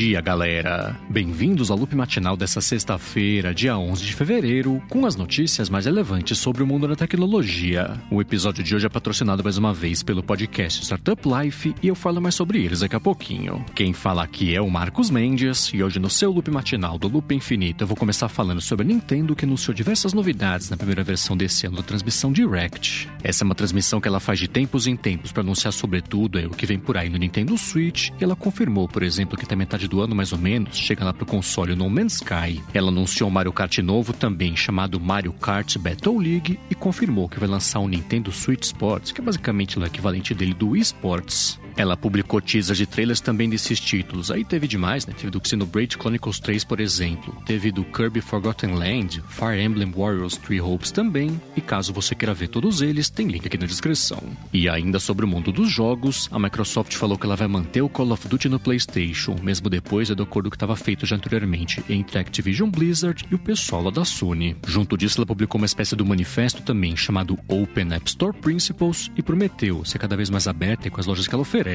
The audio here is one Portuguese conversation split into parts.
dia, galera! Bem-vindos ao loop matinal dessa sexta-feira, dia 11 de fevereiro, com as notícias mais relevantes sobre o mundo da tecnologia. O episódio de hoje é patrocinado mais uma vez pelo podcast Startup Life e eu falo mais sobre eles daqui a pouquinho. Quem fala aqui é o Marcos Mendes e hoje no seu loop matinal do Loop Infinito eu vou começar falando sobre a Nintendo que anunciou diversas novidades na primeira versão desse ano da transmissão Direct. Essa é uma transmissão que ela faz de tempos em tempos para anunciar sobretudo é o que vem por aí no Nintendo Switch e ela confirmou, por exemplo, que até metade do ano mais ou menos chega lá pro console No Man's Sky. Ela anunciou um Mario Kart novo também chamado Mario Kart Battle League e confirmou que vai lançar um Nintendo Switch Sports, que é basicamente o equivalente dele do Wii Sports. Ela publicou teasers de trailers também desses títulos. Aí teve demais, né? Teve do Xenoblade Chronicles 3, por exemplo. Teve do Kirby Forgotten Land, Fire Emblem Warriors Three Hopes também. E caso você queira ver todos eles, tem link aqui na descrição. E ainda sobre o mundo dos jogos, a Microsoft falou que ela vai manter o Call of Duty no PlayStation, mesmo depois do acordo que estava feito já anteriormente entre a Activision Blizzard e o pessoal lá da Sony. Junto disso, ela publicou uma espécie de manifesto também chamado Open App Store Principles e prometeu ser cada vez mais aberta com as lojas que ela oferece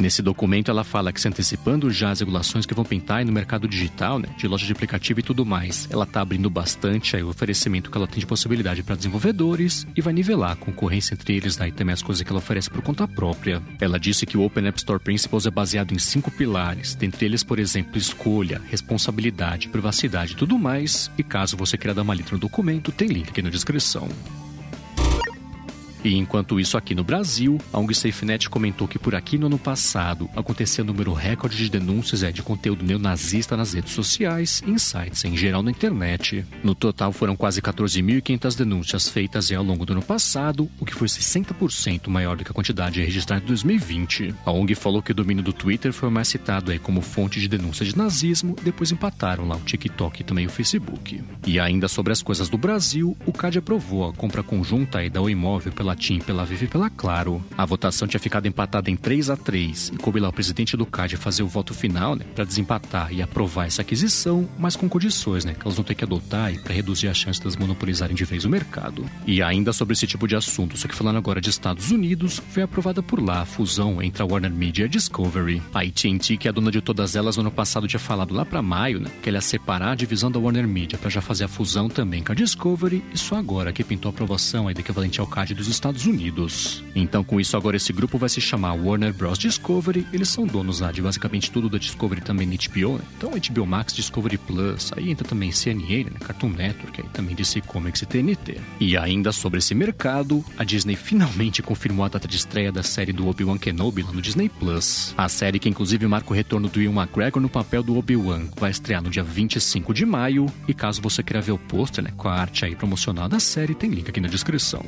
Nesse documento, ela fala que se antecipando já as regulações que vão pintar no mercado digital, né, de loja de aplicativo e tudo mais, ela está abrindo bastante aí o oferecimento que ela tem de possibilidade para desenvolvedores e vai nivelar a concorrência entre eles né, e também as coisas que ela oferece por conta própria. Ela disse que o Open App Store Principles é baseado em cinco pilares, dentre eles, por exemplo, escolha, responsabilidade, privacidade e tudo mais. E caso você queira dar uma letra no documento, tem link aqui na descrição. E enquanto isso, aqui no Brasil, a ONG SafeNet comentou que por aqui no ano passado aconteceu um número recorde de denúncias é, de conteúdo neonazista nas redes sociais e em sites em geral na internet. No total, foram quase 14.500 denúncias feitas ao longo do ano passado, o que foi 60% maior do que a quantidade registrada em 2020. A ONG falou que o domínio do Twitter foi mais citado aí como fonte de denúncia de nazismo, depois empataram lá o TikTok e também o Facebook. E ainda sobre as coisas do Brasil, o CAD aprovou a compra conjunta aí da O Imóvel pela TIM, pela Vivo e pela Claro. A votação tinha ficado empatada em 3 a 3 e coube lá o presidente do CAD fazer o voto final, né, para desempatar e aprovar essa aquisição, mas com condições, né, que elas vão ter que adotar para reduzir a chance de elas monopolizarem de vez o mercado. E ainda sobre esse tipo de assunto, só que falando agora de Estados Unidos, foi aprovada por lá a fusão entre a Warner Media e a Discovery. A AT&T, que é a dona de todas elas, no ano passado tinha falado lá para maio, né, que ela ia separar a divisão da Warner Media para já fazer a fusão também com a Discovery, e só agora que pintou a aprovação aí do equivalente ao CAD dos Estados Unidos. Então, com isso, agora esse grupo vai se chamar Warner Bros. Discovery. Eles são donos lá de basicamente tudo da Discovery também na HBO, né? Então, HBO Max, Discovery Plus, aí entra também CNN, né? Cartoon Network, aí também DC Comics e TNT. E ainda sobre esse mercado, a Disney finalmente confirmou a data de estreia da série do Obi-Wan Kenobi lá no Disney Plus. A série que inclusive marca o retorno do Ian McGregor no papel do Obi-Wan vai estrear no dia 25 de maio. E caso você queira ver o pôster, né, com a arte aí promocional da série, tem link aqui na descrição.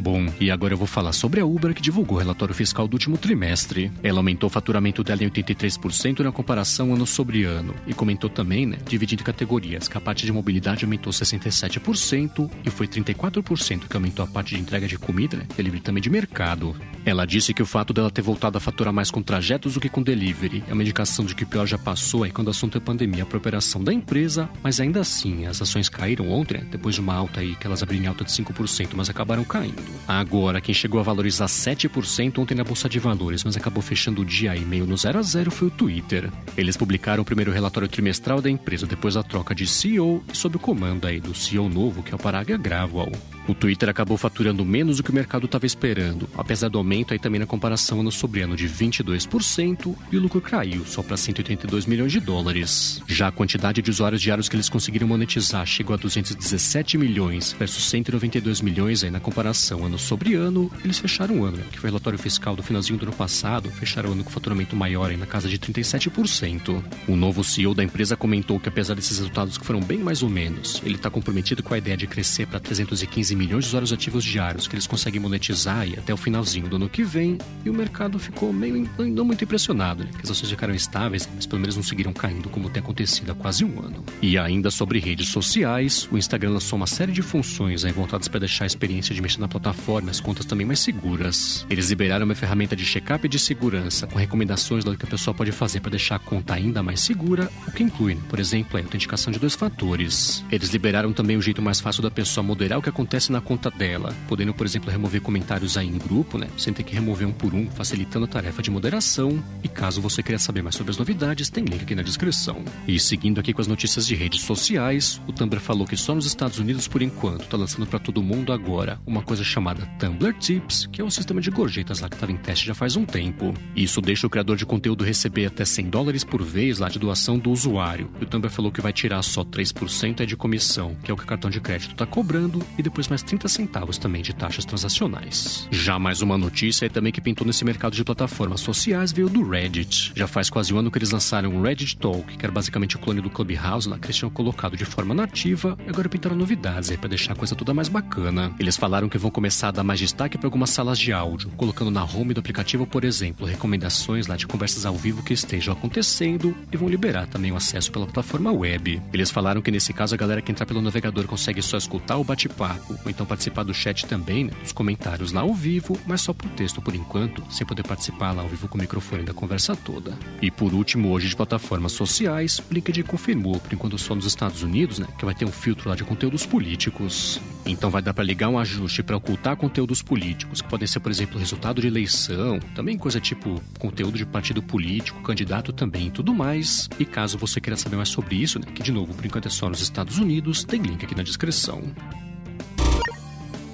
Bom, e agora eu vou falar sobre a Uber que divulgou o relatório fiscal do último trimestre. Ela aumentou o faturamento dela em 83% na comparação ano sobre ano. E comentou também, né, dividindo categorias, que a parte de mobilidade aumentou 67% e foi 34% que aumentou a parte de entrega de comida, né, delivery também de mercado. Ela disse que o fato dela ter voltado a faturar mais com trajetos do que com delivery é uma indicação de que o pior já passou aí quando o assunto é pandemia para operação da empresa, mas ainda assim as ações caíram ontem, né, depois de uma alta aí que elas abriram em alta de 5%, mas acabaram caindo. Agora, quem chegou a valorizar 7% ontem na Bolsa de Valores, mas acabou fechando o dia e meio no 0 a 0 foi o Twitter. Eles publicaram o primeiro relatório trimestral da empresa depois da troca de CEO e sob o comando aí do CEO novo, que é o Parag Agrawal. O Twitter acabou faturando menos do que o mercado estava esperando, apesar do aumento aí também na comparação ano sobre ano de 22% e o lucro caiu só para 182 milhões de dólares. Já a quantidade de usuários diários que eles conseguiram monetizar chegou a 217 milhões versus 192 milhões aí na comparação ano sobre ano. Eles fecharam o ano, né, que foi o relatório fiscal do finalzinho do ano passado, fecharam o ano com faturamento maior aí na casa de 37%. O novo CEO da empresa comentou que apesar desses resultados que foram bem mais ou menos, ele está comprometido com a ideia de crescer para 315 milhões de usuários ativos diários que eles conseguem monetizar e até o finalzinho do ano que vem, e o mercado ficou meio não muito impressionado, né? Que as ações ficaram estáveis, mas pelo menos não seguiram caindo como tem acontecido há quase um ano. E ainda sobre redes sociais, o Instagram lançou uma série de funções aí voltadas para deixar a experiência de mexer na plataforma as contas também mais seguras. Eles liberaram uma ferramenta de check-up de segurança com recomendações do que a pessoa pode fazer para deixar a conta ainda mais segura, o que inclui, né? por exemplo, a autenticação de dois fatores. Eles liberaram também o jeito mais fácil da pessoa moderar o que acontece na conta dela, podendo, por exemplo, remover comentários aí em grupo, né? Sem ter que remover um por um, facilitando a tarefa de moderação. E caso você queira saber mais sobre as novidades, tem link aqui na descrição. E seguindo aqui com as notícias de redes sociais, o Tumblr falou que só nos Estados Unidos, por enquanto, tá lançando para todo mundo agora uma coisa chamada Tumblr Tips, que é um sistema de gorjetas lá que estava em teste já faz um tempo. Isso deixa o criador de conteúdo receber até 100 dólares por vez lá de doação do usuário. E o Tumblr falou que vai tirar só 3% é de comissão, que é o que o cartão de crédito está cobrando, e depois mais 30 centavos também de taxas transacionais. Já mais uma notícia é também que pintou nesse mercado de plataformas sociais veio do Reddit. Já faz quase um ano que eles lançaram o Reddit Talk, que era basicamente o clone do Clubhouse lá que eles tinham colocado de forma nativa, e agora pintaram novidades aí para deixar a coisa toda mais bacana. Eles falaram que vão começar a dar mais destaque para algumas salas de áudio, colocando na home do aplicativo, por exemplo, recomendações lá de conversas ao vivo que estejam acontecendo e vão liberar também o acesso pela plataforma web. Eles falaram que nesse caso a galera que entrar pelo navegador consegue só escutar o bate-papo, ou então participar do chat também, né, dos comentários lá ao vivo, mas só por texto por enquanto, sem poder participar lá ao vivo com o microfone da conversa toda. E por último, hoje de plataformas sociais, o LinkedIn confirmou, por enquanto só nos Estados Unidos, né, que vai ter um filtro lá de conteúdos políticos. Então vai dar para ligar um ajuste para ocultar conteúdos políticos, que podem ser, por exemplo, resultado de eleição, também coisa tipo conteúdo de partido político, candidato também e tudo mais. E caso você queira saber mais sobre isso, né, que de novo, por enquanto é só nos Estados Unidos, tem link aqui na descrição.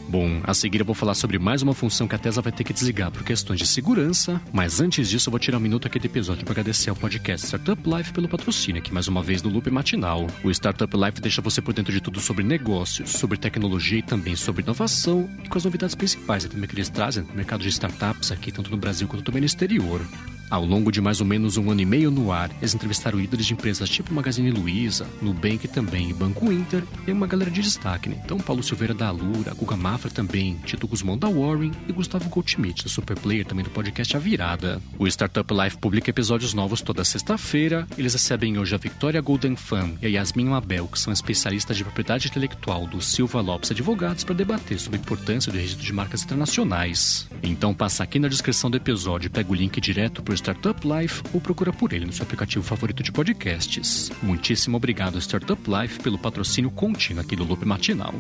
Bom, a seguir eu vou falar sobre mais uma função que a Tesla vai ter que desligar por questões de segurança, mas antes disso eu vou tirar um minuto aqui do episódio para agradecer ao podcast Startup Life pelo patrocínio aqui mais uma vez no Loop Matinal. O Startup Life deixa você por dentro de tudo sobre negócios, sobre tecnologia e também sobre inovação e com as novidades principais também que eles trazem no mercado de startups aqui, tanto no Brasil quanto também no exterior. Ao longo de mais ou menos um ano e meio no ar, eles entrevistaram líderes de empresas tipo Magazine Luiza, Nubank também e Banco Inter, e uma galera de destaque, né? Então, Paulo Silveira da Alura, Guga Mafra também, Tito Guzmão da Warren e Gustavo Goldschmidt, da Superplayer, também do podcast A Virada. O Startup Life publica episódios novos toda sexta-feira. Eles recebem hoje a Victoria Golden Fan e a Yasmin Mabel, que são especialistas de propriedade intelectual do Silva Lopes Advogados, para debater sobre a importância do registro de marcas internacionais. Então, passa aqui na descrição do episódio e pega o link direto para Startup Life ou procura por ele no seu aplicativo favorito de podcasts. Muitíssimo obrigado, Startup Life, pelo patrocínio contínuo aqui do Loop Matinal.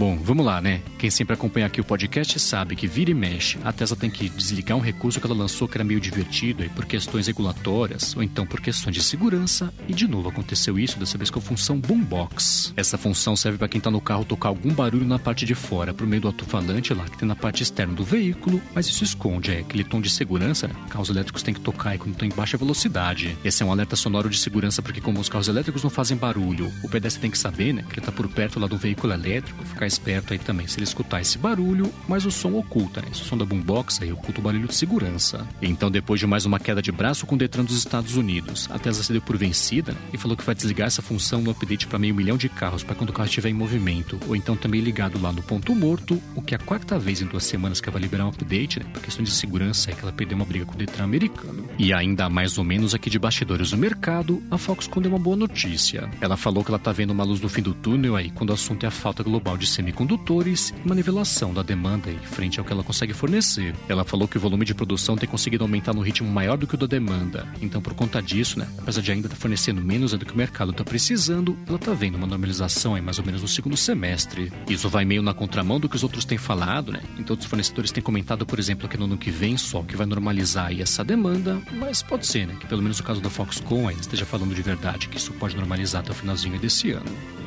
Bom, vamos lá, né? Quem sempre acompanha aqui o podcast sabe que vira e mexe, a Tesla tem que desligar um recurso que ela lançou que era meio divertido aí por questões regulatórias ou então por questões de segurança. E de novo aconteceu isso, dessa vez com a função Boombox. Essa função serve para quem tá no carro tocar algum barulho na parte de fora, por meio do alto-falante lá que tem na parte externa do veículo, mas isso esconde, é aquele tom de segurança, né? Carros elétricos têm que tocar aí quando estão em baixa velocidade. Esse é um alerta sonoro de segurança porque como os carros elétricos não fazem barulho, o pedestre tem que saber, né? Que ele tá por perto lá do veículo elétrico, ficar esperto aí também se ele escutar esse barulho, mas o som oculta, né? Esse som da boombox aí oculta o barulho de segurança. Então, depois de mais uma queda de braço com o Detran dos Estados Unidos, a Tesla se deu por vencida e falou que vai desligar essa função no update para meio milhão de carros para quando o carro estiver em movimento, ou então também ligado lá no ponto morto, o que é a quarta vez em duas semanas que ela vai liberar um update, né? Por questão de segurança, é que ela perdeu uma briga com o Detran americano. E ainda mais ou menos aqui de bastidores do mercado, a Foxconn deu uma boa notícia. Ela falou que ela tá vendo uma luz no fim do túnel aí quando o assunto é a falta global de semicondutores condutores e uma nivelação da demanda em frente ao que ela consegue fornecer. Ela falou que o volume de produção tem conseguido aumentar no ritmo maior do que o da demanda. Então, por conta disso, né, apesar de ainda estar fornecendo menos do que o mercado está precisando, ela está vendo uma normalização aí mais ou menos no segundo semestre. Isso vai meio na contramão do que os outros têm falado, né? Então, os fornecedores têm comentado, por exemplo, que no ano que vem só que vai normalizar aí essa demanda, mas pode ser, né, que pelo menos o caso da Foxconn ainda esteja falando de verdade que isso pode normalizar até o finalzinho desse ano.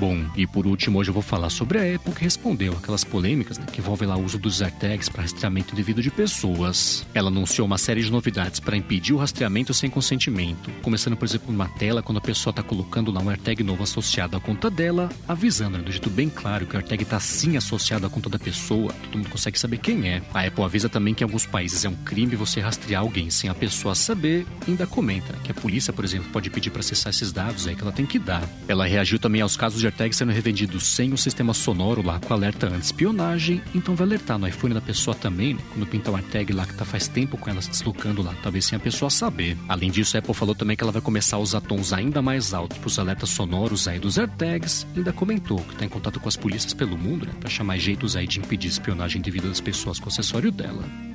Bom, e por último, hoje eu vou falar sobre a Apple que respondeu aquelas polêmicas né, que envolvem lá o uso dos AirTags para rastreamento indevido de pessoas. Ela anunciou uma série de novidades para impedir o rastreamento sem consentimento, começando, por exemplo, numa tela quando a pessoa está colocando lá um AirTag novo associado à conta dela, avisando né, do jeito bem claro que o AirTag está sim associado à conta da pessoa, todo mundo consegue saber quem é. A Apple avisa também que em alguns países é um crime você rastrear alguém sem a pessoa saber, e ainda comenta que a polícia, por exemplo, pode pedir para acessar esses dados aí que ela tem que dar. Ela reagiu também aos casos de AirTag sendo revendidos sem o sistema sonoro lá com alerta anti-espionagem, então vai alertar no iPhone da pessoa também, né? quando pintar o AirTag lá que tá faz tempo com ela se deslocando lá, talvez sem a pessoa saber. Além disso, a Apple falou também que ela vai começar a usar tons ainda mais altos para os alertas sonoros aí dos AirTags, e ainda comentou que está em contato com as polícias pelo mundo, né, para chamar jeitos aí de impedir espionagem devido às pessoas com o acessório dela.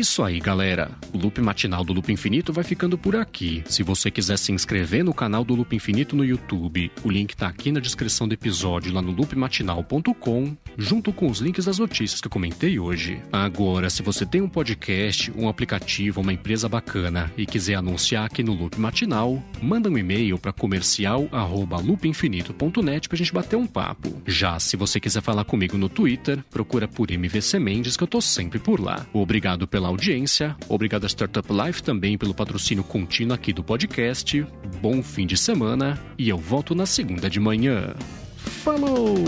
Isso aí, galera. O Loop Matinal do Loop Infinito vai ficando por aqui. Se você quiser se inscrever no canal do Loop Infinito no YouTube, o link tá aqui na descrição do episódio lá no loopmatinal.com, junto com os links das notícias que eu comentei hoje. Agora, se você tem um podcast, um aplicativo, uma empresa bacana e quiser anunciar aqui no Loop Matinal, manda um e-mail para comercial@loopinfinito.net pra gente bater um papo. Já se você quiser falar comigo no Twitter, procura por MVC Mendes que eu tô sempre por lá. Obrigado pela audiência, obrigado a Startup Life também pelo patrocínio contínuo aqui do podcast. Bom fim de semana e eu volto na segunda de manhã. Falou!